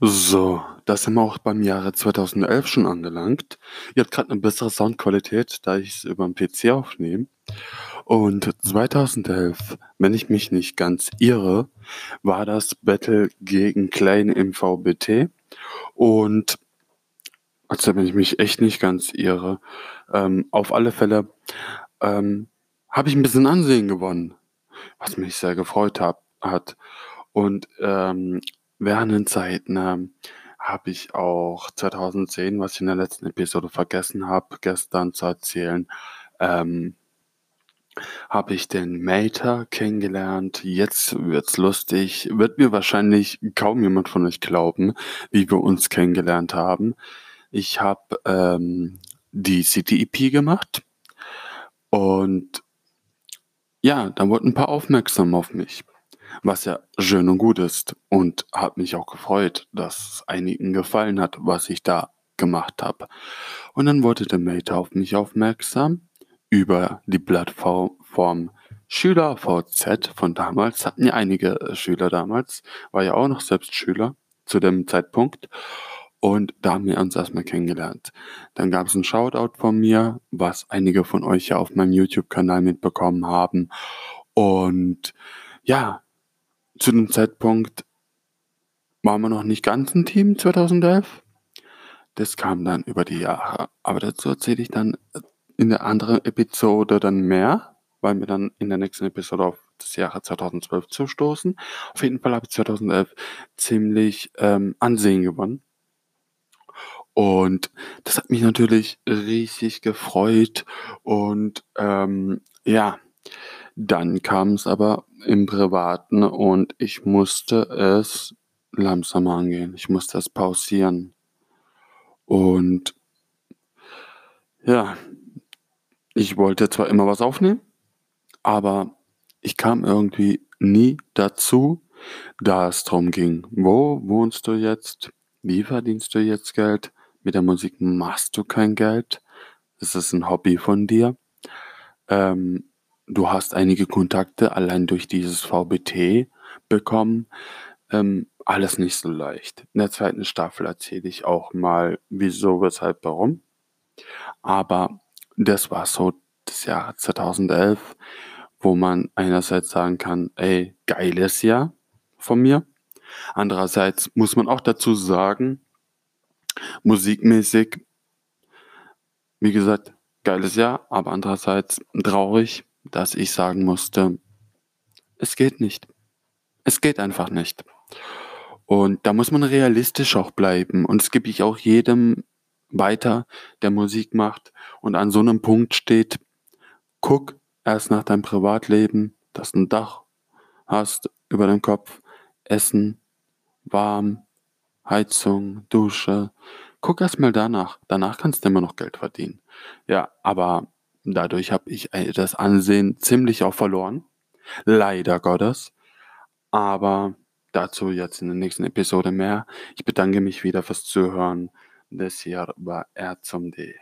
So, da sind wir auch beim Jahre 2011 schon angelangt. Ihr habt gerade eine bessere Soundqualität, da ich es über 'n PC aufnehme. Und 2011, wenn ich mich nicht ganz irre, war das Battle gegen Klein im VBT. Und also, wenn ich mich echt nicht ganz irre, ähm, auf alle Fälle, ähm, habe ich 'n bisschen Ansehen gewonnen, was mich sehr gefreut hab hat. Und, ähm, während den Zeiten, ähm, habe ich auch 2010, was ich in der letzten Episode vergessen habe, gestern zu erzählen, ähm habe ich den Mater kennengelernt. Jetzt wird's lustig. Wird mir wahrscheinlich kaum jemand von euch glauben, wie wir uns kennengelernt haben. Ich habe, ähm, die City-EP gemacht und ja, dann wurden 'n paar aufmerksam auf mich, was ja schön und gut ist und hat mich auch gefreut, dass einigen gefallen hat, was ich da gemacht habe. Und dann wurde der Mater auf mich aufmerksam über die Plattform Form SchülerVZ von damals. Hatten ja einige, Schüler damals. War ja auch noch selbst Schüler zu dem Zeitpunkt. Und da haben wir uns erst mal kennengelernt. Dann gab's 'n Shoutout von mir, was einige von euch ja auf meinem YouTube-Kanal mitbekommen haben. Und ja, zu dem Zeitpunkt waren wir noch nicht ganz 'n Team 2011. Das kam dann über die Jahre. Aber dazu erzähle ich dann, in der anderen Episode dann mehr, weil wir dann in der nächsten Episode auf das Jahre 2012 zustoßen. Auf jeden Fall habe ich 2011 ziemlich, ähm, Ansehen gewonnen. Und das hat mich natürlich riesig gefreut und, ähm, ja, dann kam's aber im Privaten und ich musste es langsamer angehen. Ich musste es pausieren. Und ja, ich wollte zwar immer was aufnehmen, aber ich kam irgendwie nie dazu, da es drum ging: „Wo wohnst du jetzt? Wie verdienst du jetzt Geld? Mit der Musik machst du kein Geld. Ist es 'n Hobby von dir? Ähm, du hast einige Kontakte allein durch dieses VBT bekommen.“ Ähm, alles nicht so leicht. In der zweiten Staffel erzähle ich auch mal wieso, weshalb, warum. Aber das war so das Jahr 2011, wo man einerseits sagen kann: „Ey, geiles Jahr von mir.“ Andererseits muss man auch dazu sagen musikmäßig wie gesagt, geiles Jahr, aber andererseits traurig, dass ich sagen musste: „Es geht nicht. Es geht einfach nicht.“ Und da muss man realistisch auch bleiben und das gebe ich auch jedem weiter, der Musik macht und an so 'nem Punkt steht: Guck erst nach deinem Privatleben, dass du 'n Dach hast über deinem Kopf, Essen, warm, Heizung, Dusche. Guck erst mal danach. Danach kannst du immer noch Geld verdienen. Ja, aber dadurch habe ich, äh, das Ansehen ziemlich auch verloren, leider Gottes. Aber dazu jetzt in der nächsten Episode mehr. Ich bedanke mich wieder fürs Zuhören. Das hier war R zum D.